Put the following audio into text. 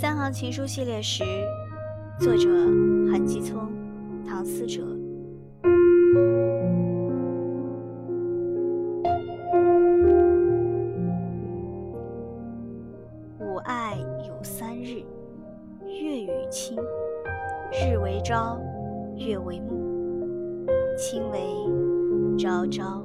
三行情书系列十，作者韩继聪，唐思哲。吾爱有三日，月与卿，日为朝，月为暮，卿为朝朝。